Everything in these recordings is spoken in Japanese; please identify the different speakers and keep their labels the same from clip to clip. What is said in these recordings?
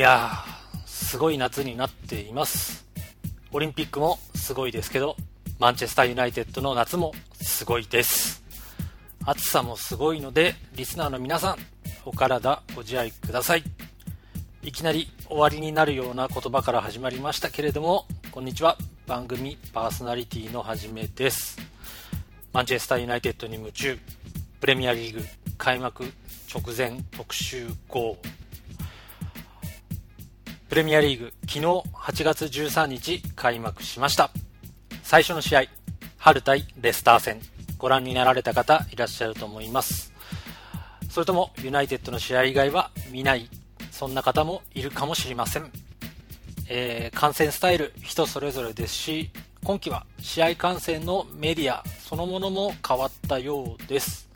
Speaker 1: やー、すごい夏になっています。オリンピックもすごいですけど、マンチェスターユナイテッドの夏もすごいです。暑さもすごいので、リスナーの皆さん、お体ご自愛ください。いきなり終わりになるような言葉から始まりましたけれども、こんにちは。番組パーソナリティのはじめです。マンチェスターユナイテッドに夢中、プレミアリーグ開幕直前特集号。プレミアリーグ、昨日8月13日開幕しました。最初の試合、春対レスター戦、ご覧になられた方いらっしゃると思います。それともユナイテッドの試合以外は見ない、そんな方もいるかもしれません。えー観戦スタイル人それぞれですし、今季は試合観戦のメディアそのものも変わったようです。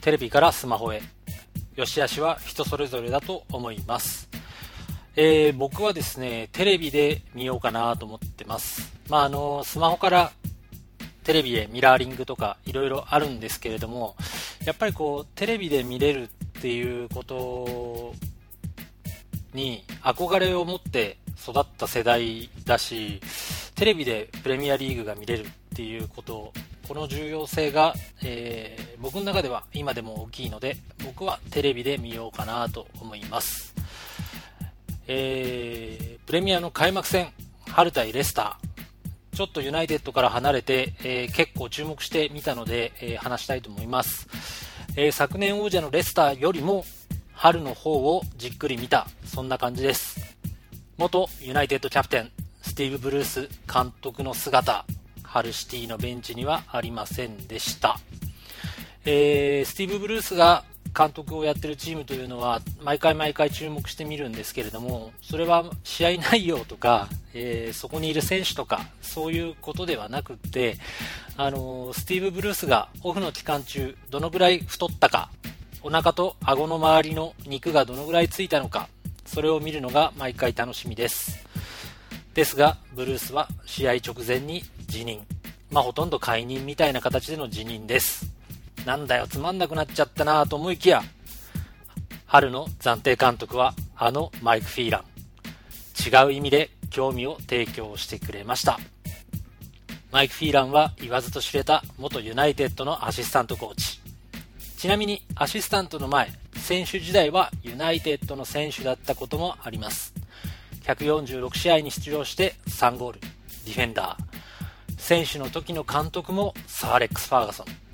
Speaker 1: テレビからスマホへ、良し悪しは人それぞれだと思います。えー僕はですね、テレビで見ようかなと思ってます。まあ、あの、スマホからテレビへミラーリングとかいろいろあるんですけれども、やっぱりこう、テレビで見れるっていうことに憧れを持って育った世代だし、テレビでプレミアリーグが見れるっていうこと、この重要性が、えー僕の中では今でも大きいので、僕はテレビで見ようかなと思います。えープレミアの開幕戦、春対レスター。ちょっとユナイテッドから離れて、えー結構注目してみたので、えー話したいと思います、え昨年王者のレスターよりも春の方をじっくり見た、そんな感じです。元ユナイテッドキャプテン、スティーブ・ブルース監督の姿、春シティのベンチにはありませんでした。えースティーブ・ブルースが監督をやってるチームというのは毎回毎回注目してみるんですけれどもそれは試合内容とか、えーそこにいる選手とかそういうことではなくってあのースティーブ・ブルースがオフの期間中どのぐらい太ったかお腹と顎の周りの肉がどのぐらいついたのかそれを見るのが毎回楽しみです。ですがブルースは試合直前に辞任。まあほとんど解任みたいな形での辞任です。なんだよ、つまんなくなっちゃったなと思いきや、春の暫定監督はあのマイク・フィーラン。違う意味で興味を提供してくれました。マイク・フィーランは言わずと知れた元ユナイテッドのアシスタントコーチ。ちなみにアシスタントの前、選手時代はユナイテッドの選手だったこともあります。146試合に出場して3ゴール、ディフェンダー。選手の時の監督もサーレックス・ファーガソン。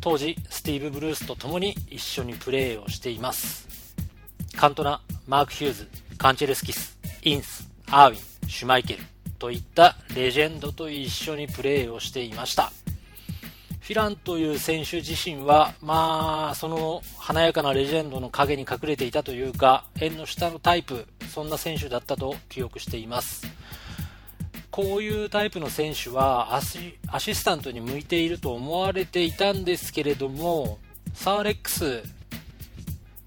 Speaker 1: 当時スティーブ・ブルースと共に一緒にプレーをしています。カントナマーク・ヒューズカンチェルスキスインスアーウィンシュマイケルといったレジェンドと一緒にプレーをしていました。フィランという選手自身はまあその華やかなレジェンドの陰に隠れていたというか縁の下のタイプそんな選手だったと記憶しています。こういうタイプの選手はアシスタントに向いていると思われていたんですけれども、サーレックス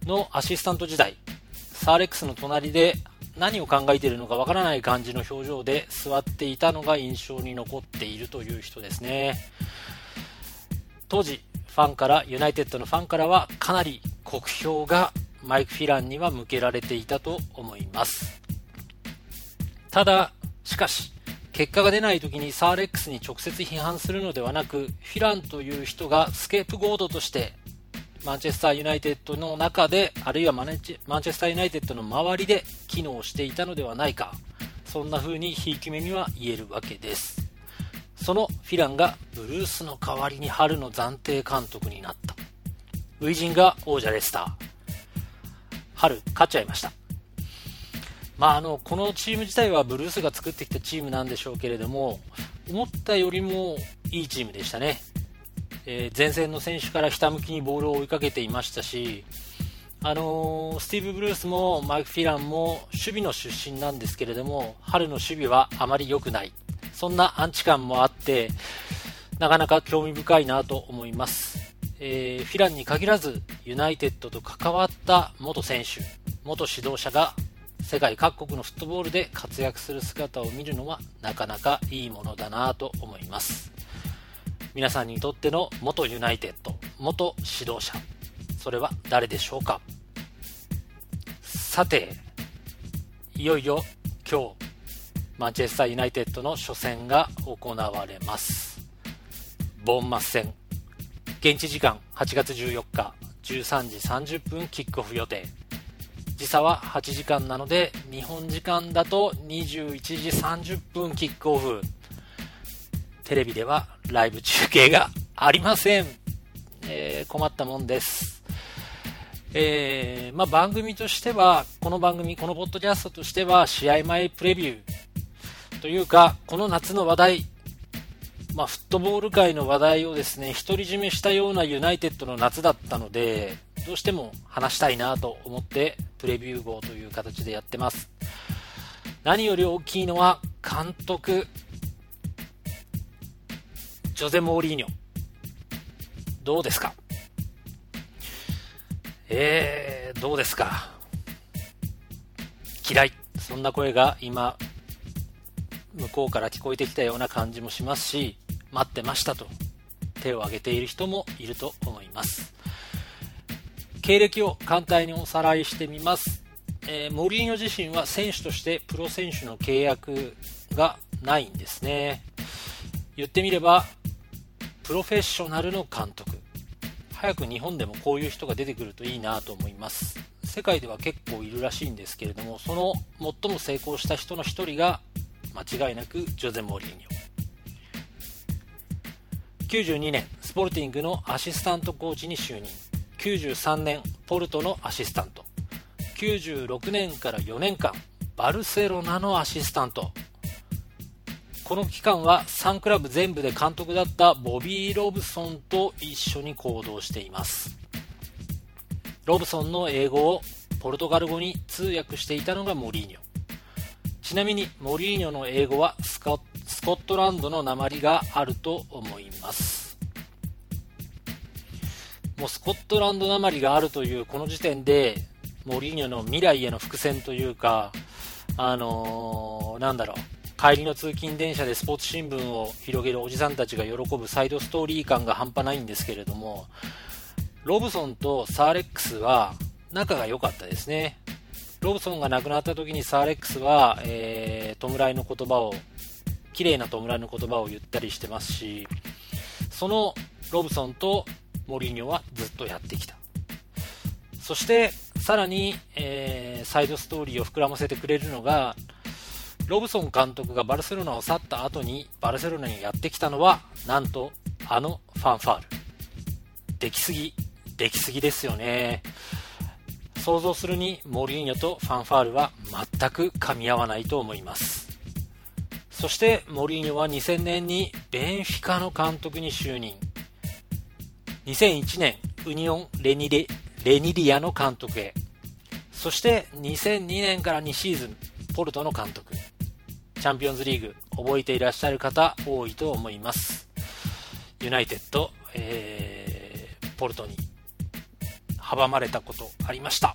Speaker 1: のアシスタント時代、サーレックスの隣で何を考えているのかわからない感じの表情で座っていたのが印象に残っているという人ですね。当時、ファンから、ユナイテッドのファンからはかなり酷評がマイク・フィランには向けられていたと思います。ただ、しかし、結果が出ない時にサーレックスに直接批判するのではなく、フィランという人がスケープゴードとして、マンチェスターユナイテッドの中で、あるいはマネチマンチェスターユナイテッドの周りで機能していたのではないか。そんな風にひいき目には言えるわけです。そのフィランがブルースの代わりに春の暫定監督になった。初陣が王者レスター。春、勝っちゃいました。まあ、あのこのチーム自体はブルースが作ってきたチームなんでしょうけれども思ったよりもいいチームでしたね、えー前線の選手からひたむきにボールを追いかけていましたし、あのースティーブ・ブルースもマイク・フィランも守備の出身なんですけれども春の守備はあまり良くない。そんなアンチ感もあってなかなか興味深いなと思います、えーフィランに限らずユナイテッドと関わった元選手元指導者が世界各国のフットボールで活躍する姿を見るのはなかなかいいものだなと思います。皆さんにとっての元ユナイテッド元指導者それは誰でしょうか？さていよいよ今日マンチェスターユナイテッドの初戦が行われます。ボンマス戦。現地時間8月14日13時30分キックオフ予定。時差は8時間なので日本時間だと21時30分キックオフ。テレビではライブ中継がありません、えー、困ったもんです。えー、まあ、番組としては、この番組、このポッドキャストとしては、試合前プレビューというか、この夏の話題、まあ、フットボール界の話題をですね、独り占めしたようなユナイテッドの夏だったので、どうしても話したいなと思って、プレビュー号という形でやってます。何より大きいのは、監督、ジョゼ・モーリーニョ。どうですか？えー、どうですか？嫌い。そんな声が今、向こうから聞こえてきたような感じもしますし、待ってましたと手を挙げている人もいると思います。経歴を簡単におさらいしてみます。えー、モリーニョ自身は選手としてプロ選手の契約がないんですね。言ってみれば、プロフェッショナルの監督。早く日本でもこういう人が出てくるといいなと思います。世界では結構いるらしいんですけれども、その最も成功した人の一人が間違いなくジョゼ・モリーニョ。92年、スポルティングのアシスタントコーチに就任。93年、ポルトのアシスタント。96年から4年間、バルセロナのアシスタント。この期間は3クラブ全部で監督だったボビー・ロブソンと一緒に行動していますロブソンの英語をポルトガル語に通訳していたのがモリーニョちなみにモリーニョの英語はスコットランドの鉛があると思いますもうスコットランド鉛があるというこの時点でモリーニョの未来への伏線というかあのー、なんだろう帰りの通勤電車でスポーツ新聞を広げるおじさんたちが喜ぶサイドストーリー感が半端ないんですけれども、ロブソンとサーレックスは仲が良かったですね。ロブソンが亡くなった時にサーレックスは、えー、弔いの言葉を、綺麗な弔いの言葉を言ったりしてますし、そのロブソンとモリーニョはずっとやってきた。そして、さらに、えー、サイドストーリーを膨らませてくれるのが、ロブソン監督がバルセロナを去った後にバルセロナにやってきたのはなんとあのファンファールできすぎできすぎですよね想像するにモリーニョとファンファールは全く噛み合わないと思います。そしてモリーニョは2000年にベンフィカの監督に就任。2001年ウニオンレニレレニリアの監督へ。そして2002年から2シーズンポルトの監督。チャンピオンズリーグ覚えていらっしゃる方多いと思います。ユナイテッド、えー、ポルトに。阻まれたことありました、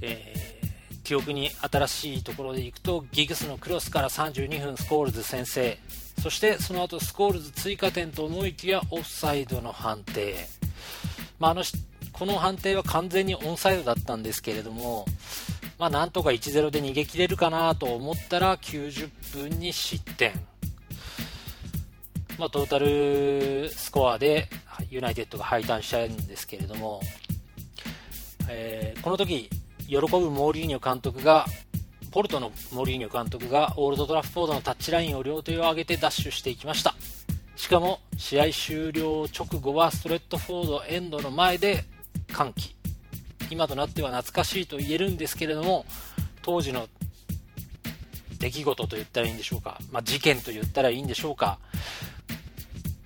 Speaker 1: えー、記憶に新しいところでいくとギグスのクロスから32分スコールズ先制。そしてその後スコールズ追加点と思いきやオフサイドの判定、まあ、あのこの判定は完全にオンサイドだったんですけれどもまあ、なんとか1-0で逃げ切れるかなと思ったら90分に失点。まあ、トータルスコアでユナイテッドが敗退しちゃうんですけれども、えー、この時喜ぶモーリーニョ監督がポルトのモーリーニョ監督がオールドトラフポードのタッチラインを両手を上げてダッシュしていきました。しかも試合終了直後はストレットフォードエンドの前で歓喜。今となっては懐かしいと言えるんですけれども当時の出来事と言ったらいいんでしょうか、まあ、事件と言ったらいいんでしょうか。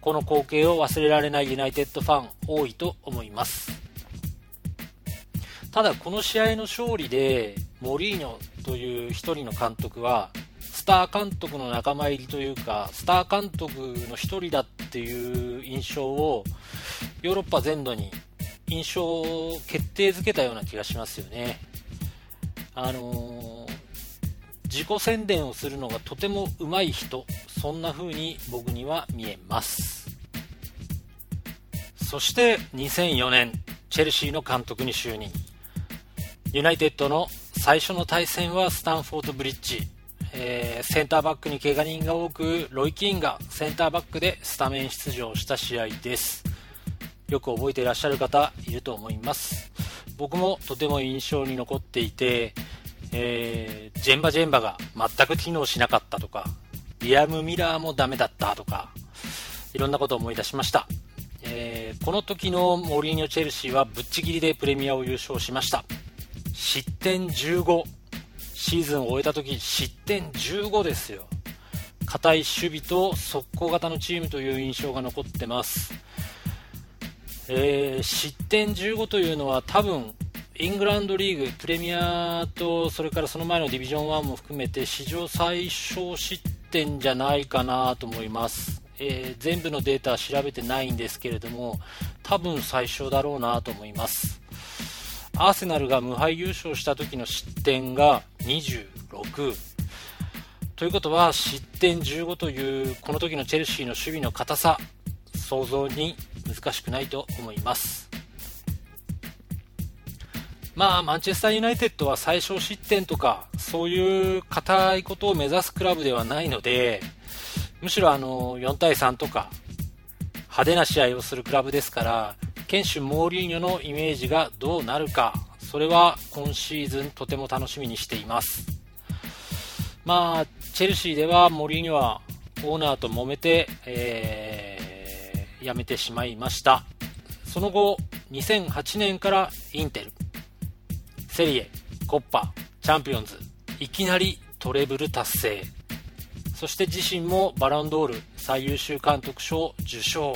Speaker 1: この光景を忘れられないユナイテッドファン多いと思いますただこの試合の勝利でモリーニョという1人の監督はスター監督の仲間入りというかスター監督の1人だっていう印象をヨーロッパ全土に印象を決定づけたような気がしますよね。あのー、自己宣伝をするのがとても上手い人、そんな風に僕には見えます。そして2004年、チェルシーの監督に就任。ユナイテッドの最初の対戦はスタンフォードブリッジ、えー、センターバックに怪我人が多くロイ・キーンがセンターバックでスタメン出場した試合です。よく覚えていらっしゃる方いると思います。僕もとても印象に残っていて、えー、ジェンバジェンバが全く機能しなかったとかリアム・ミラーもダメだったとかいろんなことを思い出しました。えー、この時のモリーニョ・チェルシーはぶっちぎりでプレミアを優勝しました。失点15シーズンを終えた時失点15ですよ。硬い守備と速攻型のチームという印象が残ってます、えー、失点15というのは多分イングランドリーグプレミアとそれからその前のディビジョン1も含めて史上最小失点じゃないかなと思います。えー、全部のデータ調べてないんですけれども多分最小だろうなと思います。アーセナルが無敗優勝した時の失点が26ということは失点15というこの時のチェルシーの守備の硬さ想像に難しくないと思います。まあマンチェスターユナイテッドは最小失点とかそういう硬いことを目指すクラブではないのでむしろあの4対3とか派手な試合をするクラブですから堅守モーリーニョのイメージがどうなるかそれは今シーズンとても楽しみにしています。まあチェルシーではモリーニョはオーナーと揉めて、えー、辞めてしまいました。その後2008年からインテルセリエコッパチャンピオンズいきなりトレブル達成。そして自身もバロンドール最優秀監督賞受賞。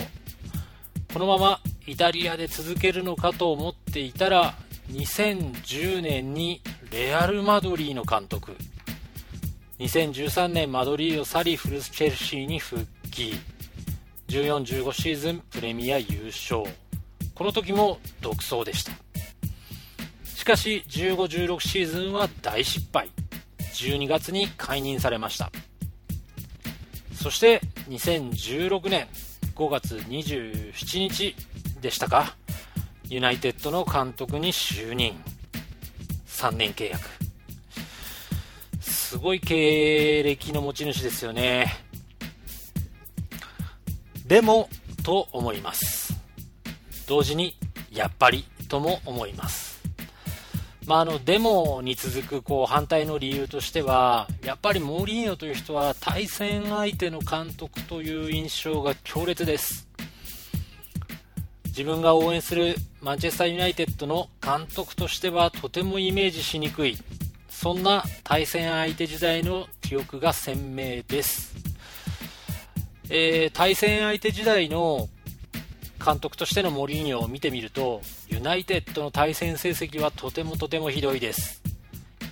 Speaker 1: このままイタリアで続けるのかと思っていたら2010年にレアル・マドリーの監督。2013年マドリーを去りフルスチェルシーに復帰。1415シーズンプレミア優勝。この時も独走でした。しかし1516シーズンは大失敗。12月に解任されました。そして2016年5月27日でしたか？ユナイテッドの監督に就任。3年契約。すごい経歴の持ち主ですよね。でもと思います。同時にやっぱりとも思います。まあ、あのデモに続くこう反対の理由としてはやっぱりモーリーニョという人は対戦相手の監督という印象が強烈です。自分が応援するマンチェスターユナイテッドの監督としてはとてもイメージしにくい。そんな対戦相手時代の記憶が鮮明です、えー、対戦相手時代の監督としてのモリーニョを見てみるとユナイテッドの対戦成績はとてもとてもひどいです。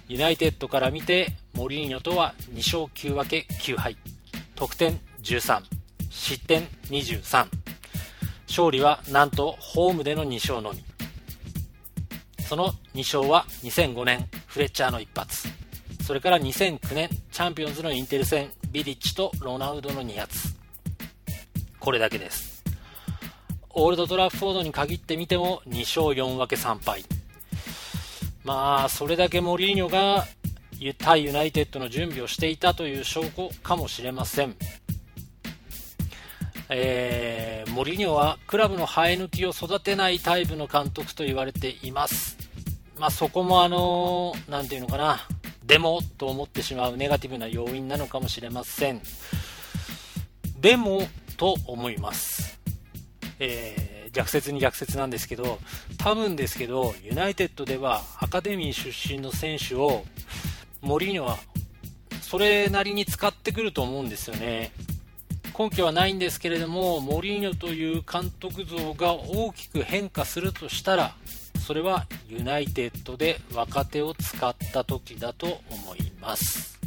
Speaker 1: ユナイテッドから見てモリーニョとは2勝9分け9敗。得点13失点23勝利はなんとホームでの2勝のみ。その2勝は2005年フレッチャーの一発。それから2009年チャンピオンズのインテル戦ビリッチとロナウドの2発。これだけです。オールドトラッフォードに限ってみても2勝4分け3敗。まあそれだけモリーニョが対ユナイテッドの準備をしていたという証拠かもしれません、えー、モリーニョはクラブの生え抜きを育てないタイプの監督と言われています。まあ、そこもあの何て言うのかな。でもと思ってしまうネガティブな要因なのかもしれません。でもと思います。えー、逆説に逆説なんですけど、多分ですけど、ユナイテッドではアカデミー出身の選手を、モリーニョはそれなりに使ってくると思うんですよね。根拠はないんですけれども、モリーニョという監督像が大きく変化するとしたら、それはユナイテッドで若手を使った時だと思います。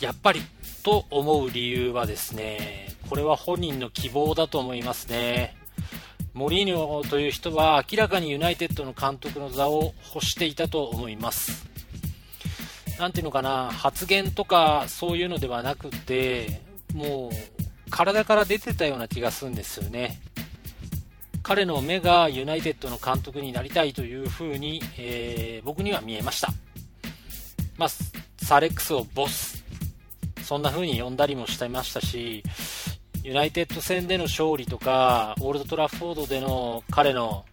Speaker 1: やっぱりと思う理由はですね、これは本人の希望だと思いますね。モリーニョという人は明らかにユナイテッドの監督の座を欲していたと思います。なんていうのかな、発言とかそういうのではなくて、もう体から出てたような気がするんですよね。彼の目がユナイテッドの監督になりたいというふうに、えー、僕には見えました。まあ、サーアレックスをボス、そんな風に呼んだりもしてましたし、ユナイテッド戦での勝利とか、オールドトラッフォードでの彼の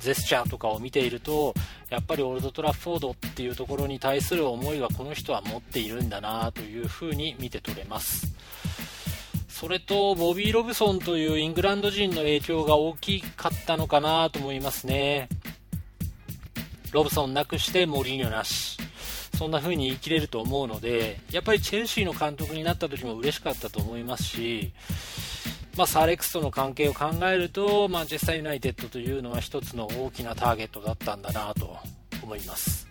Speaker 1: ジェスチャーとかを見ていると、やっぱりオールドトラッフォードっていうところに対する思いはこの人は持っているんだなというふうに見て取れます。それと、ボビー・ロブソンというイングランド人の影響が大きかったのかなと思いますね。ロブソンなくしてモリーニョなし。そんな風に言い切れると思うので、やっぱりチェルシーの監督になった時も嬉しかったと思いますし、まあ、サーレックスとの関係を考えると、マンチェスターユナイテッドというのは一つの大きなターゲットだったんだなと思います。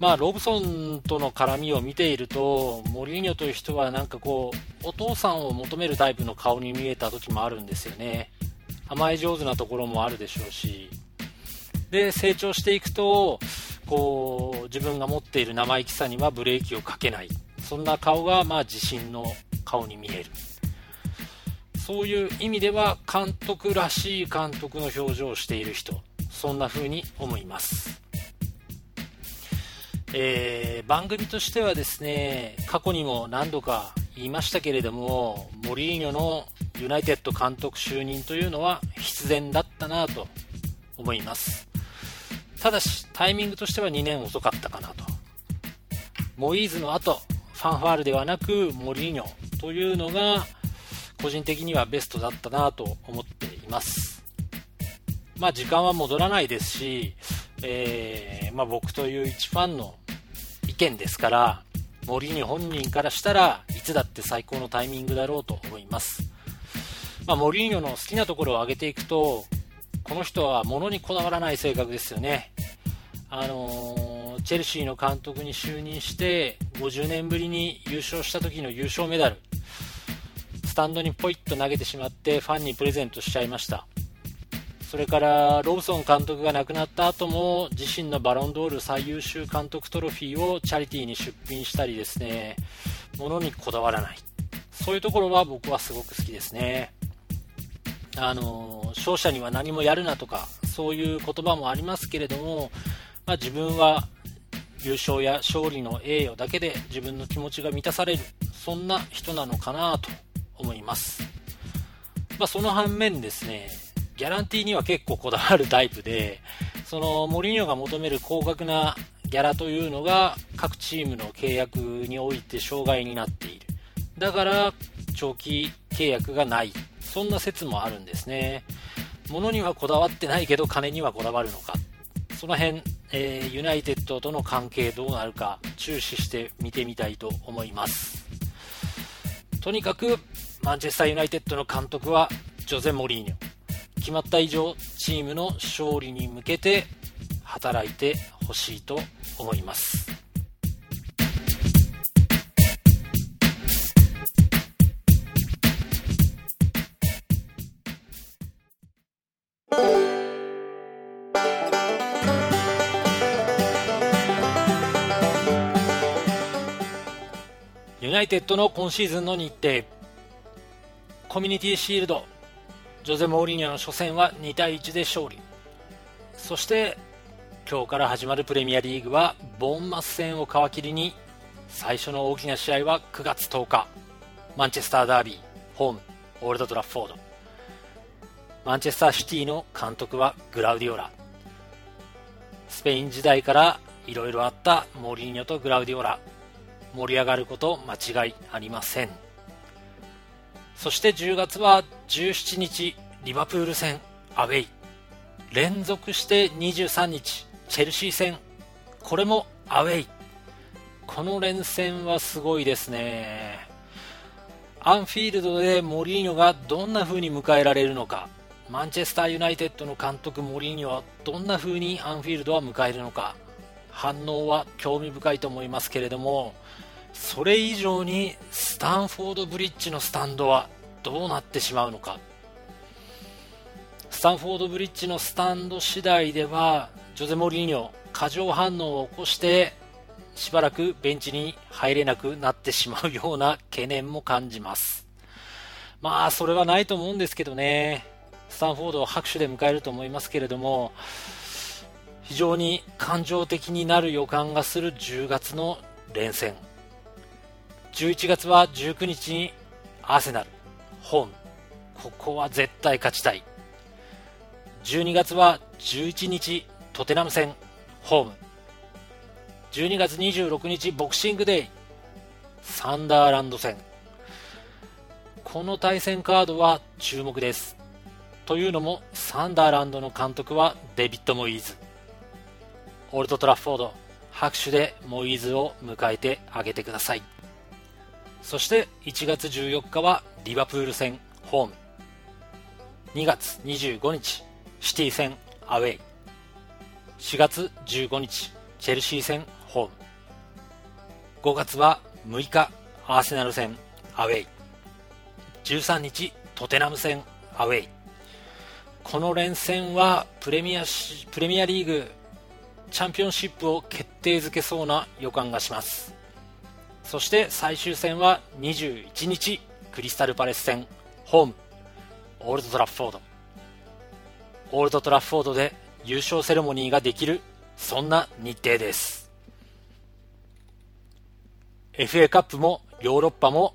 Speaker 1: まあ、ロブソンとの絡みを見ていると、モリーニョという人はなんかこう、お父さんを求めるタイプの顔に見えた時もあるんですよね。甘え上手なところもあるでしょうし。で、成長していくと、こう、自分が持っている生意気さにはブレーキをかけない。そんな顔が、まあ、自信の顔に見える。そういう意味では、監督らしい監督の表情をしている人。そんな風に思います。えー、番組としてはですね過去にも何度か言いましたけれどもモリーニョのユナイテッド監督就任というのは必然だったなと思いますただしタイミングとしては2年遅かったかなとモイーズの後ファンファールではなくモリーニョというのが個人的にはベストだったなと思っていますまあ時間は戻らないですし、えー、まあ、僕という一ファンの意見ですから、森に本人からしたらいつだって最高のタイミングだろうと思います。まあ、モリーニョの好きなところを挙げていくと、この人は物にこだわらない性格ですよね。あの、チェルシーの監督に就任して50年ぶりに優勝した時の優勝メダル、スタンドにポイッと投げてしまってファンにプレゼントしちゃいました。それからロブソン監督が亡くなった後も自身のバロンドール最優秀監督トロフィーをチャリティーに出品したりですね、物にこだわらない。そういうところは僕はすごく好きですね。あの、勝者には何もやるなとか、そういう言葉もありますけれども、まあ、自分は優勝や勝利の栄誉だけで自分の気持ちが満たされる、そんな人なのかなと思います。まあ、その反面ですね、ギャランティーには結構こだわるタイプで、そのモリニョが求める高額なギャラというのが各チームの契約において障害になっている。だから長期契約がない。そんな説もあるんですね。物にはこだわってないけど金にはこだわるのか。その辺、えー、ユナイテッドとの関係どうなるか注視して見てみたいと思います。とにかくマンチェスターユナイテッドの監督はジョゼ・モリーニョ。決まった以上チームの勝利に向けて働いてほしいと思いますユナイテッドの今シーズンの日程。コミュニティシールド。ジョゼ・モーリニョの初戦は2対1で勝利。そして今日から始まるプレミアリーグはボーンマス戦を皮切りに最初の大きな試合は9月10日。マンチェスターダービーホームオールドトラッフォード。マンチェスターシティの監督はグラウディオラスペイン時代からいろいろあったモリーニョとグラウディオラ盛り上がること間違いありませんそして10月は17日、リバプール戦、アウェイ。連続して23日、チェルシー戦、これもアウェイ。この連戦はすごいですね。アンフィールドでモリーニョがどんな風に迎えられるのか、マンチェスターユナイテッドの監督モリーニョはどんな風にアンフィールドは迎えるのか、反応は興味深いと思いますけれども、それ以上にスタンフォードブリッジのスタンドはどうなってしまうのか。スタンフォードブリッジのスタンド次第ではジョゼ・モリーニョ過剰反応を起こしてしばらくベンチに入れなくなってしまうような懸念も感じます。まあ、それはないと思うんですけどね。スタンフォードを拍手で迎えると思いますけれども、非常に感情的になる予感がする10月の連戦。11月は19日にアーセナル、ホーム。ここは絶対勝ちたい。12月は11日トテナム戦、ホーム。12月26日ボクシングデー、サンダーランド戦。この対戦カードは注目です。というのも、サンダーランドの監督はデビッド・モイーズ。オールド・トラッフォード、拍手でモイーズを迎えてあげてください。そして1月14日はリバプール戦ホーム。2月25日、シティ戦アウェイ。4月15日、チェルシー戦ホーム。5月は6日、アーセナル戦アウェイ。13日トテナム戦アウェイこの連戦はプレミアプレミアリーグチャンピオンシップを決定づけそうな予感がします。そして最終戦は21日クリスタルパレス戦ホームオールドトラッフォード。オールドトラッフォードで優勝セレモニーができるそんな日程です。FA カップもヨーロッパも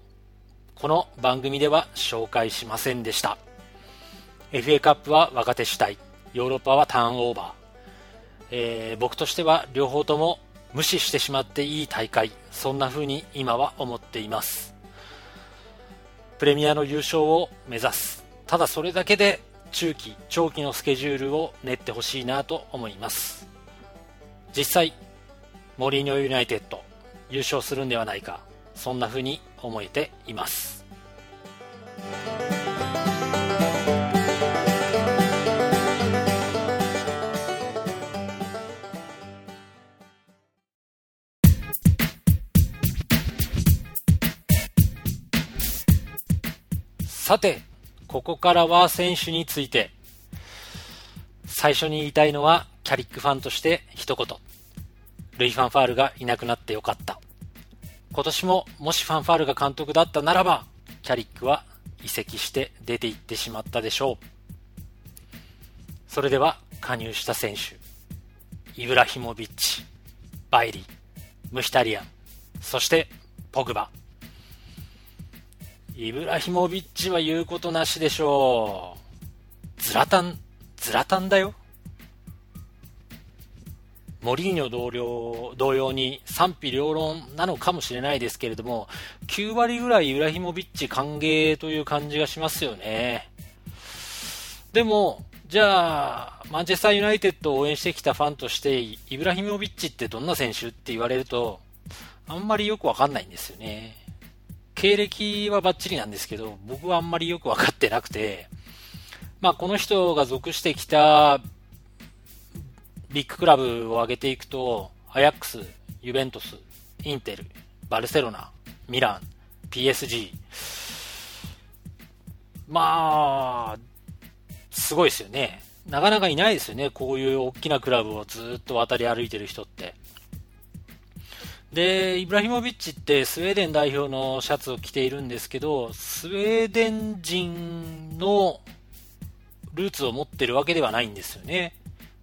Speaker 1: この番組では紹介しませんでした。FA カップは若手主体。ヨーロッパはターンオーバー、えー、僕としては両方とも無視してしまっていい大会。そんな風に今は思っています。プレミアの優勝を目指す。ただそれだけで中期長期のスケジュールを練ってほしいなと思います。実際モリーニョユナイテッド優勝するんではないか。そんな風に思えています。さて、ここからは選手について。最初に言いたいのは、キャリックファンとして一言。ルイ・ファンファールがいなくなってよかった。今年ももしファンファールが監督だったならば、キャリックは移籍して出て行ってしまったでしょう。それでは加入した選手、イブラヒモビッチ、バイリ、ムヒタリアン、そしてポグバ。イブラヒモビッチは言うことなしでしょう。ズラタン、ズラタンだよ。モリーニョ同僚同様に賛否両論なのかもしれないですけれども、9割ぐらいユラヒモビッチ歓迎という感じがしますよね。でも、じゃあ、マンチェスターユナイテッドを応援してきたファンとして、イブラヒモビッチってどんな選手って言われると、あんまりよくわかんないんですよね。経歴はバッチリなんですけど、僕はあんまりよくわかってなくて、まあこの人が属してきたビッグクラブを挙げていくと、アヤックス、ユベントス、インテル、バルセロナ、ミラン、PSG。まあ、すごいですよね。なかなかいないですよね。こういう大きなクラブをずっと渡り歩いてる人って。で、イブラヒモビッチってスウェーデン代表のシャツを着ているんですけど、スウェーデン人のルーツを持ってるわけではないんですよね。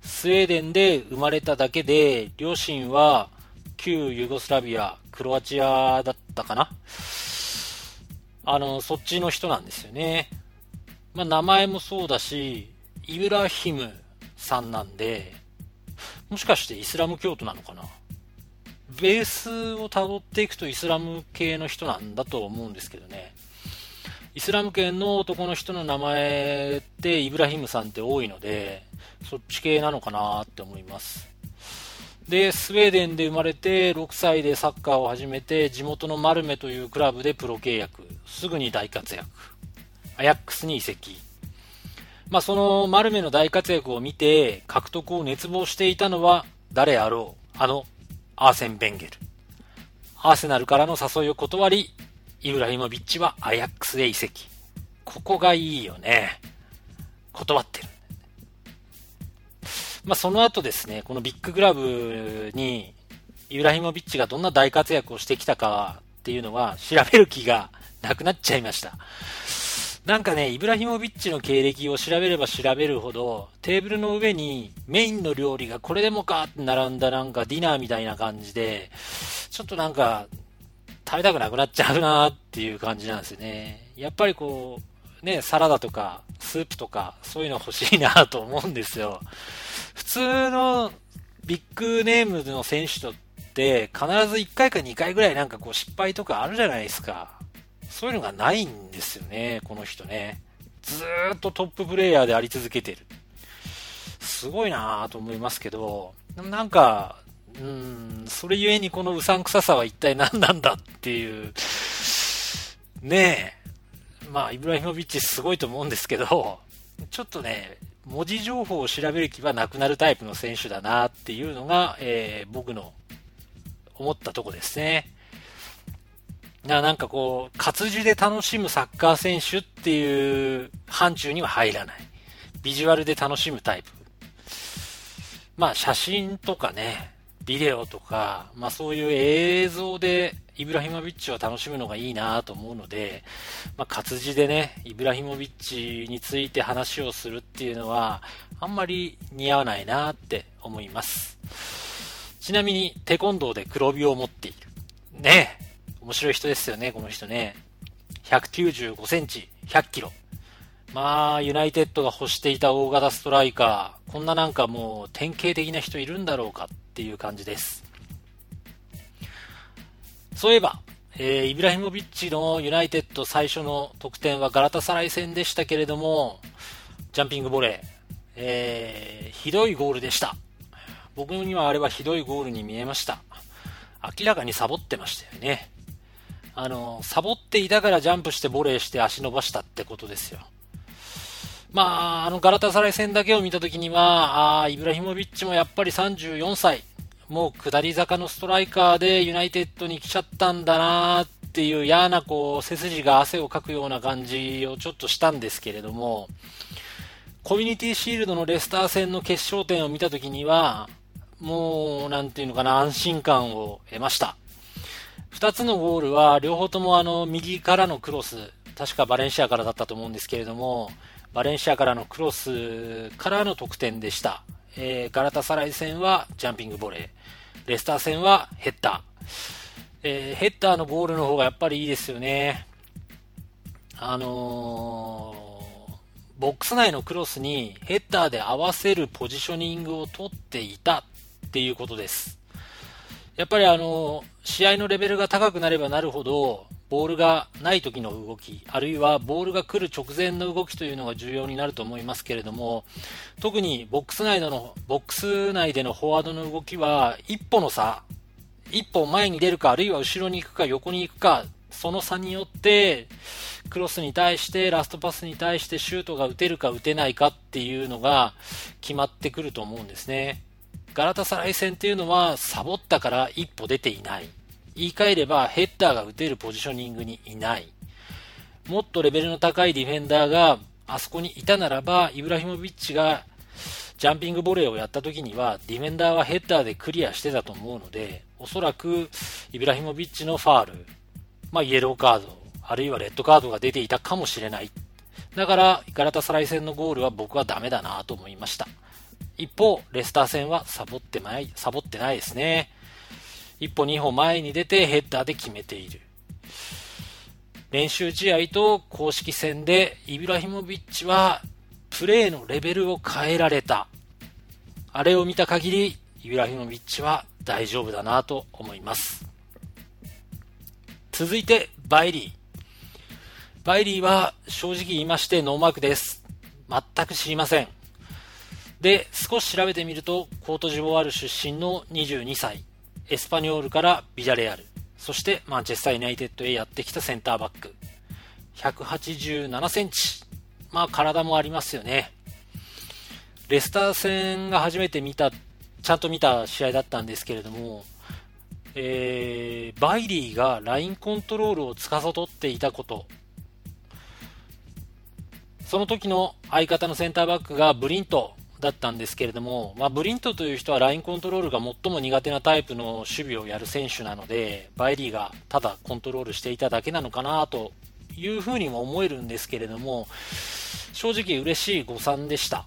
Speaker 1: スウェーデンで生まれただけで、両親は旧ユーゴスラビア、クロアチアだったかなあの、そっちの人なんですよね。まあ、名前もそうだし、イブラヒムさんなんで、もしかしてイスラム教徒なのかなベースを辿っていくとイスラム系の人なんだと思うんですけどね。イスラム圏の男の人の名前ってイブラヒムさんって多いので、そっち系なのかなって思います。で、スウェーデンで生まれて6歳でサッカーを始めて地元のマルメというクラブでプロ契約。すぐに大活躍。アヤックスに移籍。まあそのマルメの大活躍を見て獲得を熱望していたのは誰あろうあのアーセン・ベンゲル。アーセナルからの誘いを断りイブラヒモビッチはアヤックスへ移籍。ここがいいよね。断ってる。まあ、その後ですね、このビッグクラブに、イブラヒモビッチがどんな大活躍をしてきたかっていうのは調べる気がなくなっちゃいました。なんかね、イブラヒモビッチの経歴を調べれば調べるほど、テーブルの上にメインの料理がこれでもかって並んだなんかディナーみたいな感じで、ちょっとなんか、食べたくなくなっちゃうなっていう感じなんですよね。やっぱりこう、ね、サラダとか、スープとか、そういうの欲しいなと思うんですよ。普通のビッグネームの選手とって必ず1回か2回ぐらいなんかこう失敗とかあるじゃないですか。そういうのがないんですよね、この人ね。ずっとトッププレイヤーであり続けてる。すごいなぁと思いますけど、なんか、うん、それゆえにこのうさんくささは一体何なんだっていう、ねえ。まあ、イブラヒモビッチすごいと思うんですけど、ちょっとね、文字情報を調べる気はなくなるタイプの選手だなっていうのが、えー、僕の思ったとこですね。ななんかこう、活字で楽しむサッカー選手っていう範疇には入らない。ビジュアルで楽しむタイプ。まあ写真とかね、ビデオとか、まあそういう映像でイブラヒモビッチを楽しむのがいいなと思うので、まあ活字でね、イブラヒモビッチについて話をするっていうのは、あんまり似合わないなって思います。ちなみに、テコンドーで黒帯を持っている。ね面白い人ですよね、この人ね。195センチ、100キロ。まあ、ユナイテッドが欲していた大型ストライカー、こんななんかもう典型的な人いるんだろうかっていう感じです。そういえば、えー、イブラヒモビッチのユナイテッド最初の得点はガラタサライ戦でしたけれども、ジャンピングボレー、えー、ひどいゴールでした。僕にはあれはひどいゴールに見えました。明らかにサボってましたよね。あの、サボっていたからジャンプしてボレーして足伸ばしたってことですよ。まあ、あのガラタサライ戦だけを見たときには、あイブラヒモビッチもやっぱり34歳、もう下り坂のストライカーでユナイテッドに来ちゃったんだなっていう嫌なこう背筋が汗をかくような感じをちょっとしたんですけれども、コミュニティシールドのレスター戦の決勝点を見たときには、もう、なんていうのかな、安心感を得ました。二つのゴールは、両方ともあの、右からのクロス、確かバレンシアからだったと思うんですけれども、バレンシアからのクロスからの得点でした。えー、ガラタサライ戦はジャンピングボレー。レスター戦はヘッダー。えー、ヘッダーのゴールの方がやっぱりいいですよね。あのー、ボックス内のクロスにヘッダーで合わせるポジショニングを取っていたっていうことです。やっぱりあの、試合のレベルが高くなればなるほど、ボールがない時の動き、あるいはボールが来る直前の動きというのが重要になると思いますけれども、特にボックス内での、ボックス内でのフォワードの動きは、一歩の差、一歩前に出るか、あるいは後ろに行くか、横に行くか、その差によって、クロスに対して、ラストパスに対してシュートが打てるか打てないかっていうのが決まってくると思うんですね。ガラタサライ戦っていうのはサボったから一歩出ていない。言い換えればヘッダーが打てるポジショニングにいない。もっとレベルの高いディフェンダーがあそこにいたならば、イブラヒモビッチがジャンピングボレーをやった時には、ディフェンダーはヘッダーでクリアしてたと思うので、おそらくイブラヒモビッチのファール、まあ、イエローカード、あるいはレッドカードが出ていたかもしれない。だから、ガラタサライ戦のゴールは僕はダメだなと思いました。一方、レスター戦はサボってない、サボってないですね。一歩二歩前に出てヘッダーで決めている。練習試合と公式戦でイブラヒモビッチはプレーのレベルを変えられた。あれを見た限り、イブラヒモビッチは大丈夫だなと思います。続いて、バイリー。バイリーは正直言いましてノーマークです。全く知りません。で、少し調べてみると、コートジボワール出身の22歳、エスパニョールからビジャレアル、そしてマンチェスターユナイテッドへやってきたセンターバック。187センチ。まあ体もありますよね。レスター戦が初めて見た、ちゃんと見た試合だったんですけれども、えー、バイリーがラインコントロールを司っていたこと、その時の相方のセンターバックがブリントだったんですけれども、まあ、ブリントという人はラインコントロールが最も苦手なタイプの守備をやる選手なので、バイリーがただコントロールしていただけなのかなというふうにも思えるんですけれども、正直嬉しい誤算でした。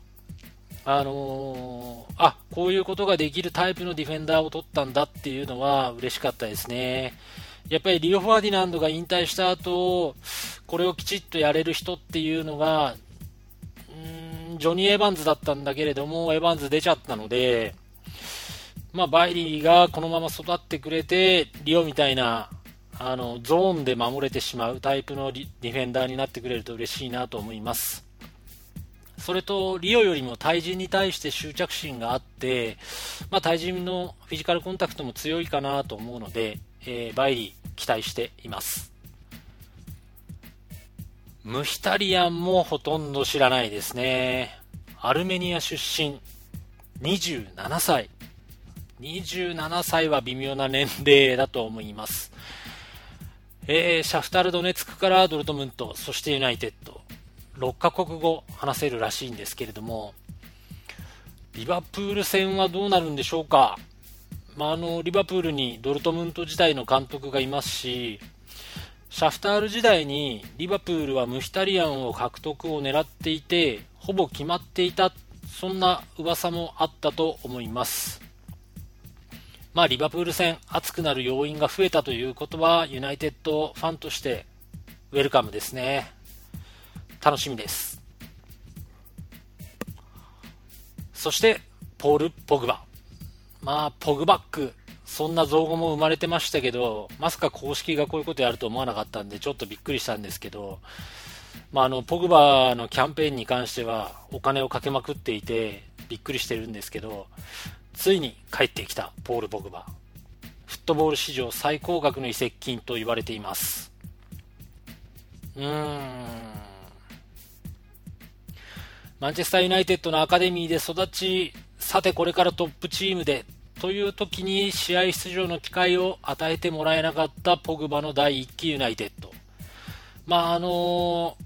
Speaker 1: あのー、あ、こういうことができるタイプのディフェンダーを取ったんだっていうのは嬉しかったですね。やっぱりリオ・ファーディナンドが引退した後、これをきちっとやれる人っていうのが、ジョニー・エヴァンズだったんだけれども、エヴァンズ出ちゃったので、まあ、バイリーがこのまま育ってくれて、リオみたいな、あの、ゾーンで守れてしまうタイプのディフェンダーになってくれると嬉しいなと思います。それと、リオよりも対人に対して執着心があって、まあ、対人のフィジカルコンタクトも強いかなと思うので、えー、バイリー期待しています。ムヒタリアンもほとんど知らないですね。アルメニア出身、27歳。27歳は微妙な年齢だと思います。えー、シャフタルドネツクからドルトムント、そしてユナイテッド、6カ国語話せるらしいんですけれども、リバプール戦はどうなるんでしょうか。まあ、あの、リバプールにドルトムント時代の監督がいますし、シャフタール時代にリバプールはムヒタリアンを獲得を狙っていて、ほぼ決まっていた、そんな噂もあったと思います。まあ、リバプール戦、熱くなる要因が増えたということは、ユナイテッドファンとしてウェルカムですね。楽しみです。そして、ポール・ポグバ。まあ、ポグバック、そんな造語も生まれてましたけど、まさか公式がこういうことやると思わなかったんで、ちょっとびっくりしたんですけど、まあ、あの、ポグバのキャンペーンに関しては、お金をかけまくっていて、びっくりしてるんですけど、ついに帰ってきたポール・ポグバ。フットボール史上最高額の移籍金と言われています。うーん。マンチェスターユナイテッドのアカデミーで育ち、さてこれからトップチームでという時に試合出場の機会を与えてもらえなかったポグバの第1期ユナイテッド。まあ、あの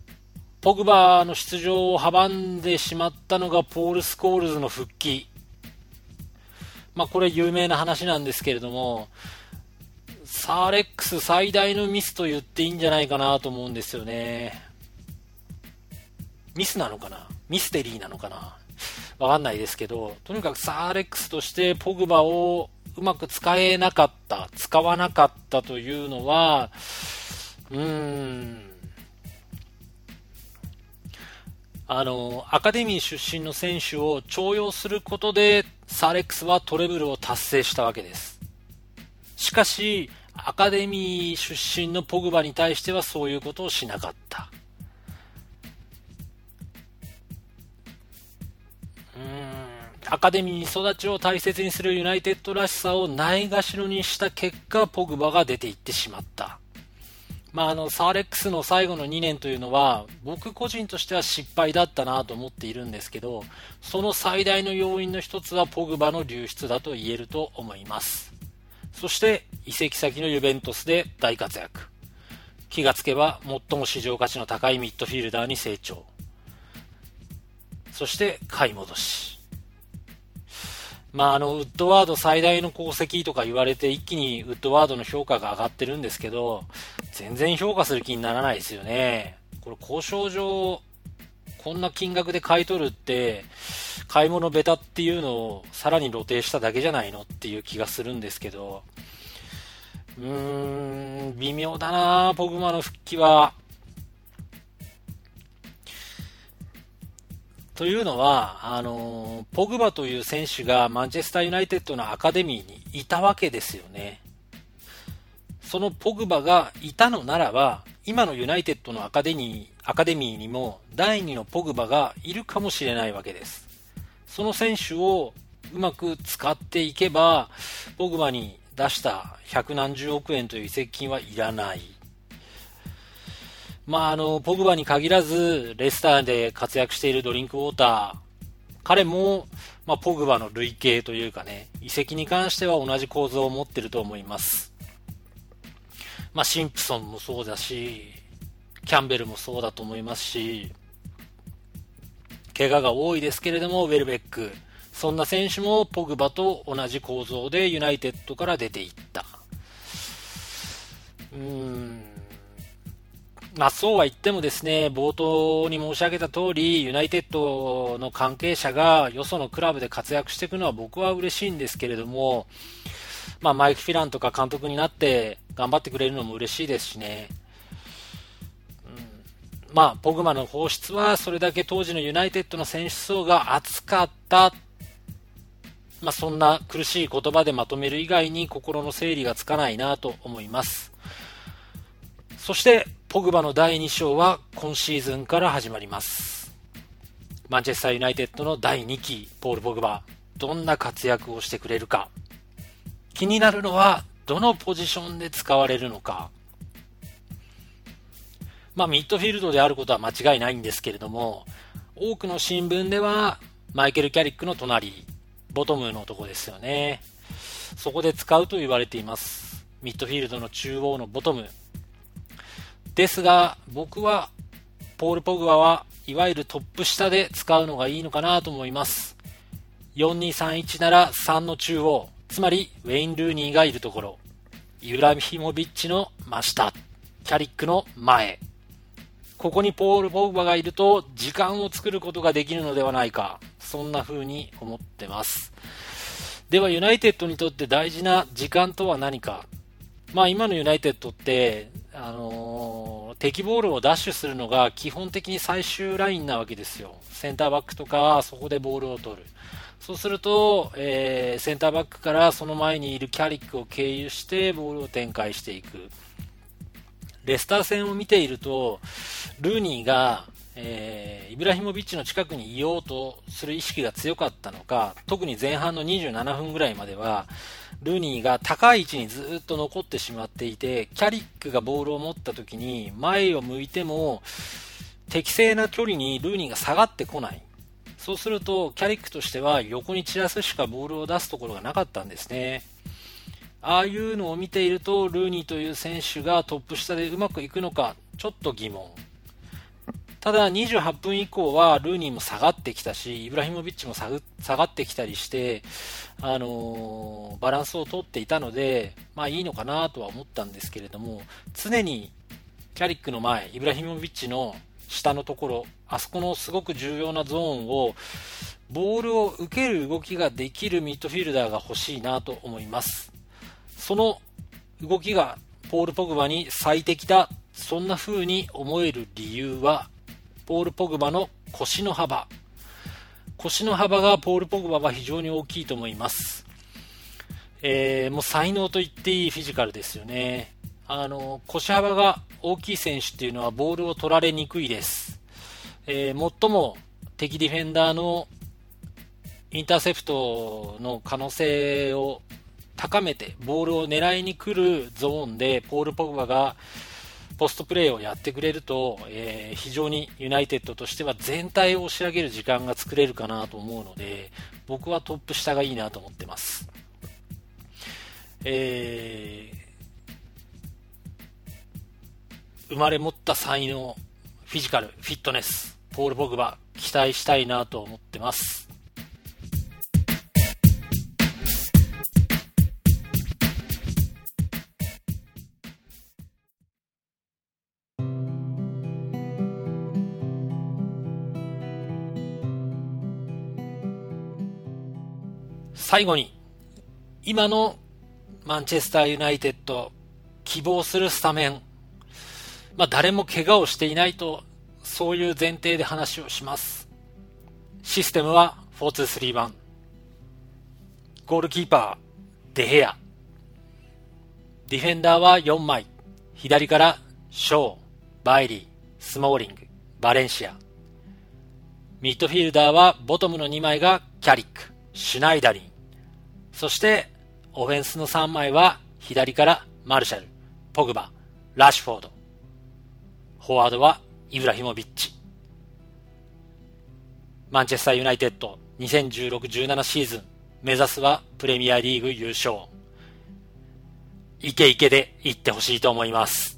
Speaker 1: ポグバの出場を阻んでしまったのがポール・スコールズの復帰。まあ、これ有名な話なんですけれども、サーレックス最大のミスと言っていいんじゃないかなと思うんですよね。ミスなのかな？ミステリーなのかな？わかんないですけど、とにかくサーレックスとしてポグバをうまく使えなかった、使わなかったというのは、うーん、あの、アカデミー出身の選手を重用することで、サーレックスはトレブルを達成したわけです。しかし、アカデミー出身のポグバに対してはそういうことをしなかった。アカデミー育ちを大切にするユナイテッドらしさをないがしろにした結果、ポグバが出ていってしまった。まあ、あの、サーレックスの最後の2年というのは、僕個人としては失敗だったなと思っているんですけど、その最大の要因の一つはポグバの流出だと言えると思います。そして、移籍先のユベントスで大活躍。気がつけば、最も市場価値の高いミッドフィールダーに成長。そして、買い戻し。まあ、あの、ウッドワード最大の功績とか言われて、一気にウッドワードの評価が上がってるんですけど、全然評価する気にならないですよね。これ、交渉上、こんな金額で買い取るって、買い物ベタっていうのをさらに露呈しただけじゃないのっていう気がするんですけど、うーん、微妙だなポグマの復帰は。というのは、あの、ポグバという選手がマンチェスターユナイテッドのアカデミーにいたわけですよね。そのポグバがいたのならば、今のユナイテッドのアカデミー、アカデミーにも第2のポグバがいるかもしれないわけです。その選手をうまく使っていけば、ポグバに出した百何十億円という移籍金はいらない。まあ、あの、ポグバに限らず、レスターで活躍しているドリンクウォーター、彼も、まあ、ポグバの類型というかね、移籍に関しては同じ構造を持ってると思います。まあ、シンプソンもそうだし、キャンベルもそうだと思いますし、怪我が多いですけれども、ウェルベック、そんな選手もポグバと同じ構造でユナイテッドから出ていった。うーんまあ、そうは言ってもですね、冒頭に申し上げた通り、ユナイテッドの関係者がよそのクラブで活躍していくのは僕は嬉しいんですけれども、まあ、マイク・フィランとか監督になって頑張ってくれるのも嬉しいですしね。うん、まあ、ポグマの放出はそれだけ当時のユナイテッドの選手層が厚かった。まあ、そんな苦しい言葉でまとめる以外に心の整理がつかないなと思います。そして、ポグバの第2章は今シーズンから始まります。マンチェスターユナイテッドの第2期、ポール・ポグバ、どんな活躍をしてくれるか。気になるのは、どのポジションで使われるのか。まあ、ミッドフィールドであることは間違いないんですけれども、多くの新聞では、マイケル・キャリックの隣、ボトムのとこですよね。そこで使うと言われています。ミッドフィールドの中央のボトム、ですが、僕は、ポール・ポグバはいわゆるトップ下で使うのがいいのかなと思います。4231なら3の中央、つまりウェイン・ルーニーがいるところ、イブラヒモビッチの真下、キャリックの前。ここにポール・ポグバがいると時間を作ることができるのではないか。そんな風に思ってます。ではユナイテッドにとって大事な時間とは何か。まあ今のユナイテッドってあの、敵ボールをダッシュするのが基本的に最終ラインなわけですよ。センターバックとかそこでボールを取る。そうすると、えー、センターバックからその前にいるキャリックを経由してボールを展開していく。レスター戦を見ていると、ルーニーが、えー、イブラヒモビッチの近くにいようとする意識が強かったのか、特に前半の27分ぐらいまでは、ルニーが高い位置にずっと残ってしまっていて、キャリックがボールを持った時に前を向いても適正な距離にルーニーが下がってこない。そうすると、キャリックとしては横に散らすしかボールを出すところがなかったんですね。ああいうのを見ていると、ルーニーという選手がトップ下でうまくいくのか、ちょっと疑問。ただ28分以降はルーニーも下がってきたし、イブラヒモビッチも下がってきたりして、あのー、バランスをとっていたので、まあいいのかなとは思ったんですけれども、常にキャリックの前、イブラヒモビッチの下のところ、あそこのすごく重要なゾーンを、ボールを受ける動きができるミッドフィルダーが欲しいなと思います。その動きがポール・ポグバに最適だ、そんな風に思える理由は、ポール・ポグバの腰の幅。腰の幅がポール・ポグバは非常に大きいと思います。えー、もう才能と言っていいフィジカルですよね。あの、腰幅が大きい選手っていうのはボールを取られにくいです。えー、最も敵ディフェンダーのインターセプトの可能性を高めてボールを狙いに来るゾーンでポール・ポグバがポストプレーをやってくれると、えー、非常にユナイテッドとしては全体を押し上げる時間が作れるかなと思うので、僕はトップ下がいいなと思ってます。えー、生まれ持った才能、フィジカル、フィットネス、ポール・ボグバ、期待したいなと思ってます。最後に、今のマンチェスターユナイテッド、希望するスタメン。まあ、誰も怪我をしていないと、そういう前提で話をします。システムは4-2-3-1。ゴールキーパー、デヘア。ディフェンダーは4枚。左からショー、バイリー、スモーリング、バレンシア。ミッドフィールダーはボトムの2枚がキャリック、シュナイダリン。そして、オフェンスの3枚は、左からマルシャル、ポグバ、ラッシュフォード。フォワードは、イブラヒモビッチ。マンチェスターユナイテッド2016-17シーズン、目指すはプレミアリーグ優勝。イケイケで行ってほしいと思います。